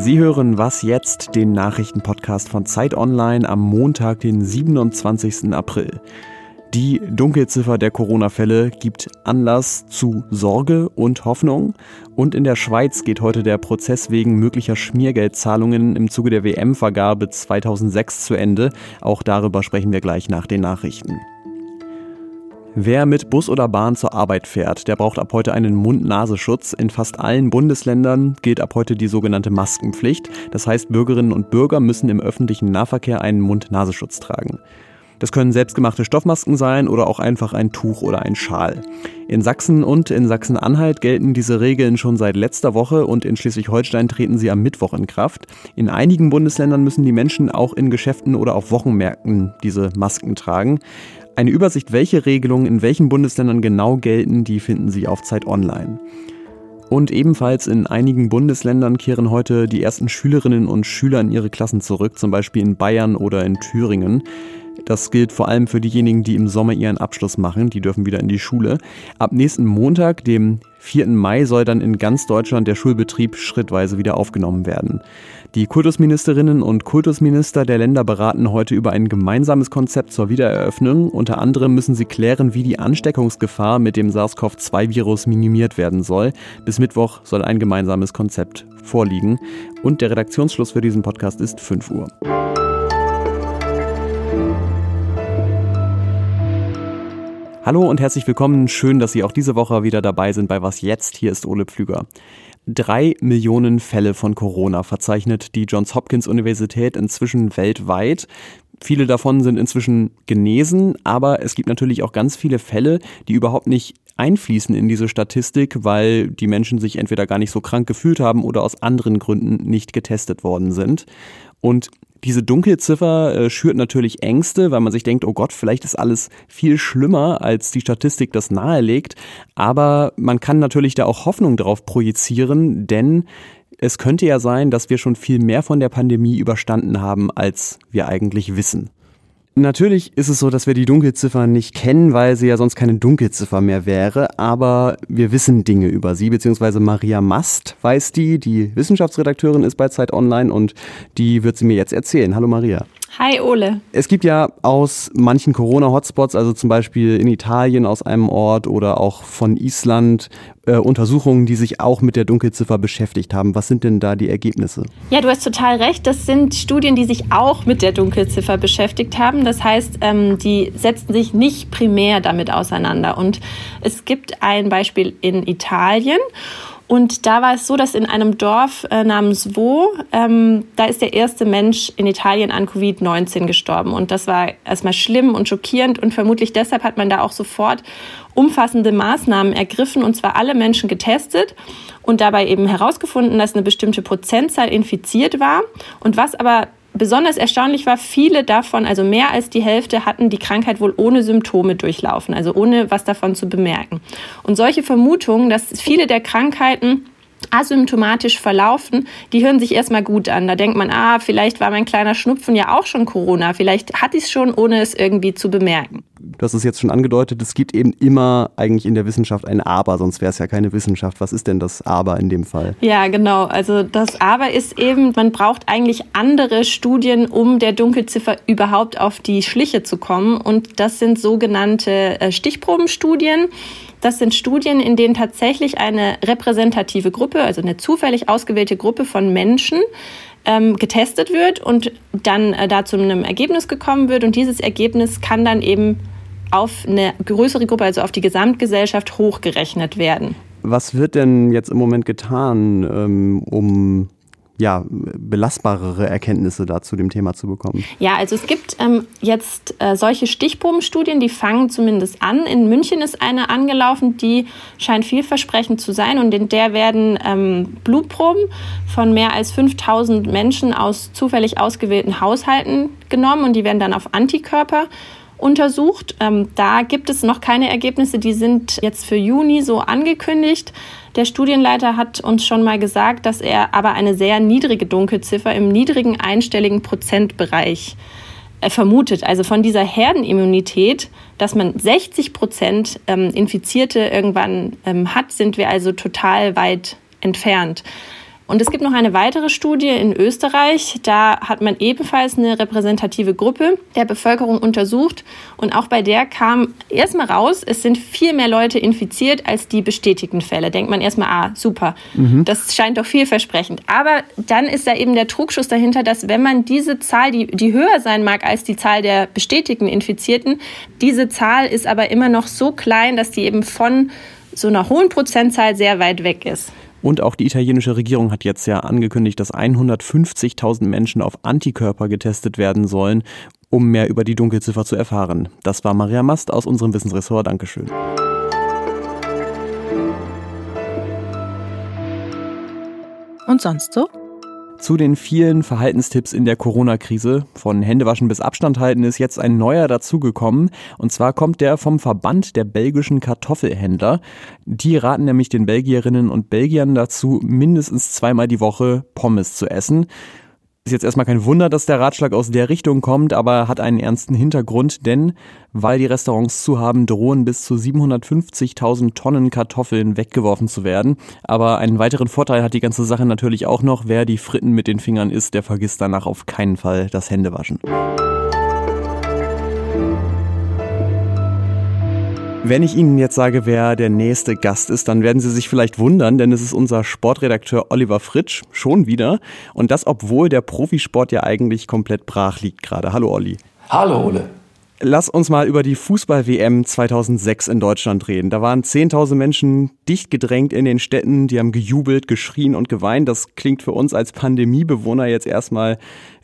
Sie hören Was jetzt, den Nachrichtenpodcast von Zeit Online am Montag, den 27. April. Die Dunkelziffer der Corona-Fälle gibt Anlass zu Sorge und Hoffnung. Und in der Schweiz geht heute der Prozess wegen möglicher Schmiergeldzahlungen im Zuge der WM-Vergabe 2006 zu Ende. Auch darüber sprechen wir gleich nach den Nachrichten. Wer mit Bus oder Bahn zur Arbeit fährt, der braucht ab heute einen Mund-Nasenschutz. In fast allen Bundesländern gilt ab heute die sogenannte Maskenpflicht. Das heißt, Bürgerinnen und Bürger müssen im öffentlichen Nahverkehr einen Mund-Nasenschutz tragen. Das können selbstgemachte Stoffmasken sein oder auch einfach ein Tuch oder ein Schal. In Sachsen und in Sachsen-Anhalt gelten diese Regeln schon seit letzter Woche und in Schleswig-Holstein treten sie am Mittwoch in Kraft. In einigen Bundesländern müssen die Menschen auch in Geschäften oder auf Wochenmärkten diese Masken tragen. Eine Übersicht, welche Regelungen in welchen Bundesländern genau gelten, die finden Sie auf Zeit Online. Und ebenfalls in einigen Bundesländern kehren heute die ersten Schülerinnen und Schüler in ihre Klassen zurück, zum Beispiel in Bayern oder in Thüringen. Das gilt vor allem für diejenigen, die im Sommer ihren Abschluss machen. Die dürfen wieder in die Schule. Ab nächsten Montag, dem 4. Mai, soll dann in ganz Deutschland der Schulbetrieb schrittweise wieder aufgenommen werden. Die Kultusministerinnen und Kultusminister der Länder beraten heute über ein gemeinsames Konzept zur Wiedereröffnung. Unter anderem müssen sie klären, wie die Ansteckungsgefahr mit dem SARS-CoV-2-Virus minimiert werden soll. Bis Mittwoch soll ein gemeinsames Konzept vorliegen. Und der Redaktionsschluss für diesen Podcast ist 5 Uhr. Hallo und herzlich willkommen. Schön, dass Sie auch diese Woche wieder dabei sind bei Was jetzt. Hier ist Ole Pflüger. Drei Millionen Fälle von Corona verzeichnet die Johns Hopkins Universität inzwischen weltweit. Viele davon sind inzwischen genesen, aber es gibt natürlich auch ganz viele Fälle, die überhaupt nicht einfließen in diese Statistik, weil die Menschen sich entweder gar nicht so krank gefühlt haben oder aus anderen Gründen nicht getestet worden sind. Und diese Dunkelziffer äh, schürt natürlich Ängste, weil man sich denkt, oh Gott, vielleicht ist alles viel schlimmer, als die Statistik das nahelegt. Aber man kann natürlich da auch Hoffnung drauf projizieren, denn es könnte ja sein, dass wir schon viel mehr von der Pandemie überstanden haben, als wir eigentlich wissen. Natürlich ist es so, dass wir die Dunkelziffer nicht kennen, weil sie ja sonst keine Dunkelziffer mehr wäre, aber wir wissen Dinge über sie, beziehungsweise Maria Mast weiß die, die Wissenschaftsredakteurin ist bei Zeit Online und die wird sie mir jetzt erzählen. Hallo Maria. Hi Ole. Es gibt ja aus manchen Corona-Hotspots, also zum Beispiel in Italien aus einem Ort oder auch von Island, äh, Untersuchungen, die sich auch mit der Dunkelziffer beschäftigt haben. Was sind denn da die Ergebnisse? Ja, du hast total recht. Das sind Studien, die sich auch mit der Dunkelziffer beschäftigt haben. Das heißt, ähm, die setzten sich nicht primär damit auseinander. Und es gibt ein Beispiel in Italien. Und da war es so, dass in einem Dorf äh, namens Wo, ähm, da ist der erste Mensch in Italien an Covid-19 gestorben. Und das war erstmal schlimm und schockierend. Und vermutlich deshalb hat man da auch sofort umfassende Maßnahmen ergriffen und zwar alle Menschen getestet und dabei eben herausgefunden, dass eine bestimmte Prozentzahl infiziert war. Und was aber Besonders erstaunlich war, viele davon, also mehr als die Hälfte, hatten die Krankheit wohl ohne Symptome durchlaufen, also ohne was davon zu bemerken. Und solche Vermutungen, dass viele der Krankheiten asymptomatisch verlaufen, die hören sich erstmal gut an. Da denkt man, ah, vielleicht war mein kleiner Schnupfen ja auch schon Corona, vielleicht hatte ich es schon, ohne es irgendwie zu bemerken. Du hast es jetzt schon angedeutet, es gibt eben immer eigentlich in der Wissenschaft ein Aber, sonst wäre es ja keine Wissenschaft. Was ist denn das Aber in dem Fall? Ja, genau. Also das Aber ist eben, man braucht eigentlich andere Studien, um der Dunkelziffer überhaupt auf die Schliche zu kommen. Und das sind sogenannte äh, Stichprobenstudien. Das sind Studien, in denen tatsächlich eine repräsentative Gruppe, also eine zufällig ausgewählte Gruppe von Menschen, ähm, getestet wird und dann äh, da zu einem Ergebnis gekommen wird. Und dieses Ergebnis kann dann eben auf eine größere Gruppe, also auf die Gesamtgesellschaft, hochgerechnet werden. Was wird denn jetzt im Moment getan, ähm, um ja, belastbarere Erkenntnisse da zu dem Thema zu bekommen? Ja, also es gibt ähm, jetzt äh, solche Stichprobenstudien, die fangen zumindest an. In München ist eine angelaufen, die scheint vielversprechend zu sein und in der werden ähm, Blutproben von mehr als 5000 Menschen aus zufällig ausgewählten Haushalten genommen und die werden dann auf Antikörper untersucht. Ähm, da gibt es noch keine Ergebnisse, die sind jetzt für Juni so angekündigt. Der Studienleiter hat uns schon mal gesagt, dass er aber eine sehr niedrige Dunkelziffer im niedrigen einstelligen Prozentbereich äh, vermutet. Also von dieser Herdenimmunität, dass man 60 Prozent ähm, Infizierte irgendwann ähm, hat, sind wir also total weit entfernt. Und es gibt noch eine weitere Studie in Österreich. Da hat man ebenfalls eine repräsentative Gruppe der Bevölkerung untersucht. Und auch bei der kam erstmal raus, es sind viel mehr Leute infiziert als die bestätigten Fälle. Denkt man erstmal, ah, super, mhm. das scheint doch vielversprechend. Aber dann ist da eben der Trugschuss dahinter, dass wenn man diese Zahl, die, die höher sein mag als die Zahl der bestätigten Infizierten, diese Zahl ist aber immer noch so klein, dass die eben von so einer hohen Prozentzahl sehr weit weg ist. Und auch die italienische Regierung hat jetzt ja angekündigt, dass 150.000 Menschen auf Antikörper getestet werden sollen, um mehr über die Dunkelziffer zu erfahren. Das war Maria Mast aus unserem Wissensressort. Dankeschön. Und sonst so? Zu den vielen Verhaltenstipps in der Corona-Krise, von Händewaschen bis Abstand halten, ist jetzt ein neuer dazugekommen. Und zwar kommt der vom Verband der belgischen Kartoffelhändler. Die raten nämlich den Belgierinnen und Belgiern dazu, mindestens zweimal die Woche Pommes zu essen. Ist jetzt erstmal kein Wunder, dass der Ratschlag aus der Richtung kommt, aber hat einen ernsten Hintergrund, denn weil die Restaurants zu haben, drohen bis zu 750.000 Tonnen Kartoffeln weggeworfen zu werden. Aber einen weiteren Vorteil hat die ganze Sache natürlich auch noch, wer die Fritten mit den Fingern isst, der vergisst danach auf keinen Fall das Händewaschen. Wenn ich Ihnen jetzt sage, wer der nächste Gast ist, dann werden Sie sich vielleicht wundern, denn es ist unser Sportredakteur Oliver Fritsch schon wieder. Und das, obwohl der Profisport ja eigentlich komplett brach liegt gerade. Hallo Olli. Hallo Ole. Lass uns mal über die Fußball-WM 2006 in Deutschland reden. Da waren 10.000 Menschen dicht gedrängt in den Städten, die haben gejubelt, geschrien und geweint. Das klingt für uns als Pandemiebewohner jetzt erstmal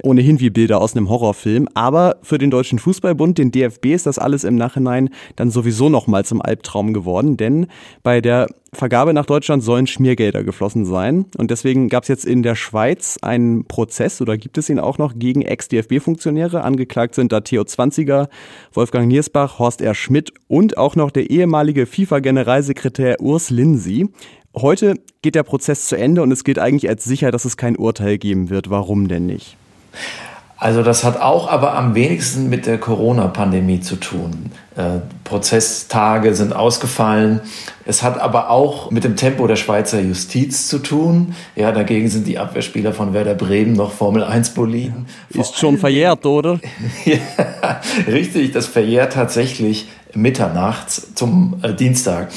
ohnehin wie Bilder aus einem Horrorfilm. Aber für den Deutschen Fußballbund, den DFB, ist das alles im Nachhinein dann sowieso nochmal zum Albtraum geworden. Denn bei der Vergabe nach Deutschland sollen Schmiergelder geflossen sein. Und deswegen gab es jetzt in der Schweiz einen Prozess oder gibt es ihn auch noch gegen Ex-DFB-Funktionäre. Angeklagt sind da Theo Zwanziger, Wolfgang Niersbach, Horst R. Schmidt und auch noch der ehemalige FIFA-Generalsekretär Urs Lindsey. Heute geht der Prozess zu Ende und es gilt eigentlich als sicher, dass es kein Urteil geben wird. Warum denn nicht? Also das hat auch aber am wenigsten mit der Corona-Pandemie zu tun. Äh, Prozesstage sind ausgefallen. Es hat aber auch mit dem Tempo der Schweizer Justiz zu tun. Ja, dagegen sind die Abwehrspieler von Werder Bremen noch Formel 1 Boliden. Ist schon verjährt, oder? ja, richtig, das verjährt tatsächlich mitternachts zum äh, Dienstag.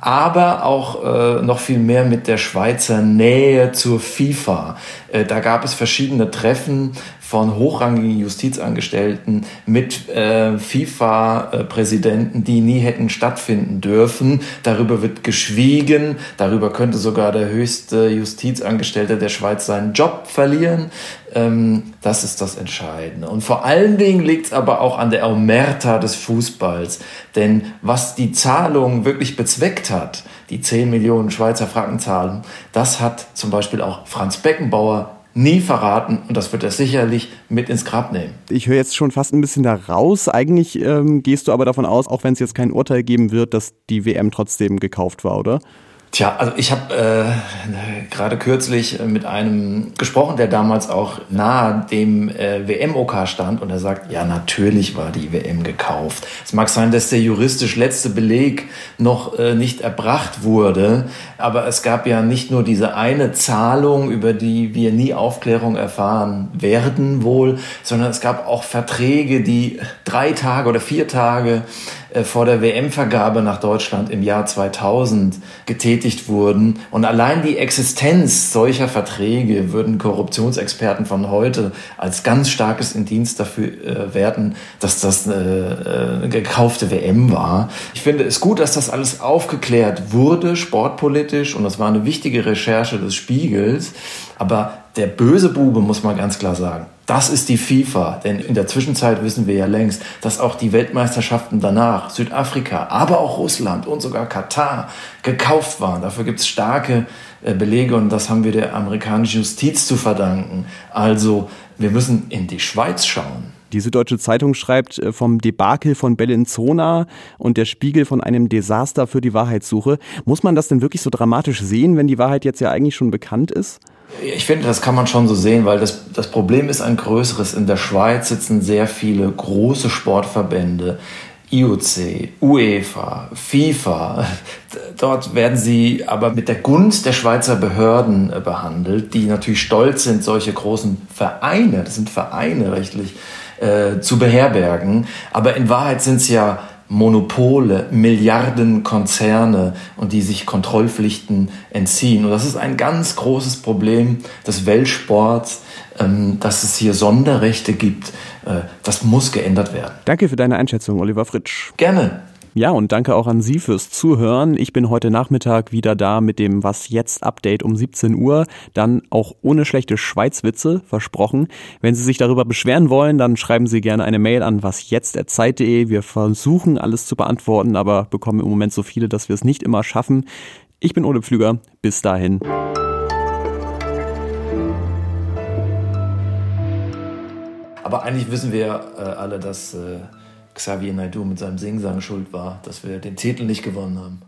Aber auch äh, noch viel mehr mit der Schweizer Nähe zur FIFA. Äh, da gab es verschiedene Treffen von hochrangigen Justizangestellten mit äh, FIFA-Präsidenten, die nie hätten stattfinden dürfen. Darüber wird geschwiegen. Darüber könnte sogar der höchste Justizangestellte der Schweiz seinen Job verlieren. Ähm, das ist das Entscheidende. Und vor allen Dingen liegt es aber auch an der Omerta des Fußballs. Denn was die Zahlung wirklich bezweckt hat, die 10 Millionen Schweizer Franken Zahlung, das hat zum Beispiel auch Franz Beckenbauer nie verraten und das wird er sicherlich mit ins Grab nehmen. Ich höre jetzt schon fast ein bisschen da raus. Eigentlich ähm, gehst du aber davon aus, auch wenn es jetzt kein Urteil geben wird, dass die WM trotzdem gekauft war, oder? Tja, also ich habe äh, gerade kürzlich mit einem gesprochen, der damals auch nahe dem äh, WM-OK stand und er sagt, ja, natürlich war die WM gekauft. Es mag sein, dass der juristisch letzte Beleg noch äh, nicht erbracht wurde, aber es gab ja nicht nur diese eine Zahlung, über die wir nie Aufklärung erfahren werden wohl, sondern es gab auch Verträge, die drei Tage oder vier Tage äh, vor der WM-Vergabe nach Deutschland im Jahr 2000 getätigt wurden. Und allein die Existenz solcher Verträge würden Korruptionsexperten von heute als ganz starkes Indienst dafür äh, werten, dass das eine, eine gekaufte WM war. Ich finde es gut, dass das alles aufgeklärt wurde, sportpolitisch, und das war eine wichtige Recherche des Spiegels. Aber der böse Bube, muss man ganz klar sagen, das ist die FIFA. Denn in der Zwischenzeit wissen wir ja längst, dass auch die Weltmeisterschaften danach, Südafrika, aber auch Russland und sogar Katar gekauft waren. Dafür gibt es starke äh, Belege und das haben wir der amerikanischen Justiz zu verdanken. Also wir müssen in die Schweiz schauen. Die Süddeutsche Zeitung schreibt äh, vom Debakel von Bellinzona und der Spiegel von einem Desaster für die Wahrheitssuche. Muss man das denn wirklich so dramatisch sehen, wenn die Wahrheit jetzt ja eigentlich schon bekannt ist? Ich finde, das kann man schon so sehen, weil das, das Problem ist ein größeres. In der Schweiz sitzen sehr viele große Sportverbände, IOC, UEFA, FIFA. Dort werden sie aber mit der Gunst der Schweizer Behörden äh, behandelt, die natürlich stolz sind, solche großen Vereine, das sind Vereine rechtlich, äh, zu beherbergen. Aber in Wahrheit sind es ja Monopole, Milliardenkonzerne und die sich Kontrollpflichten entziehen. Und das ist ein ganz großes Problem des Weltsports, ähm, dass es hier Sonderrechte gibt. Äh, das muss geändert werden. Danke für deine Einschätzung, Oliver Fritsch. Gerne. Ja, und danke auch an Sie fürs Zuhören. Ich bin heute Nachmittag wieder da mit dem Was jetzt Update um 17 Uhr. Dann auch ohne schlechte Schweizwitze, versprochen. Wenn Sie sich darüber beschweren wollen, dann schreiben Sie gerne eine Mail an wasjetzt.zeit.de. Wir versuchen alles zu beantworten, aber bekommen im Moment so viele, dass wir es nicht immer schaffen. Ich bin Ole Pflüger. Bis dahin. Aber eigentlich wissen wir äh, alle, dass äh, Xavier Naidoo mit seinem Singsang schuld war, dass wir den Titel nicht gewonnen haben.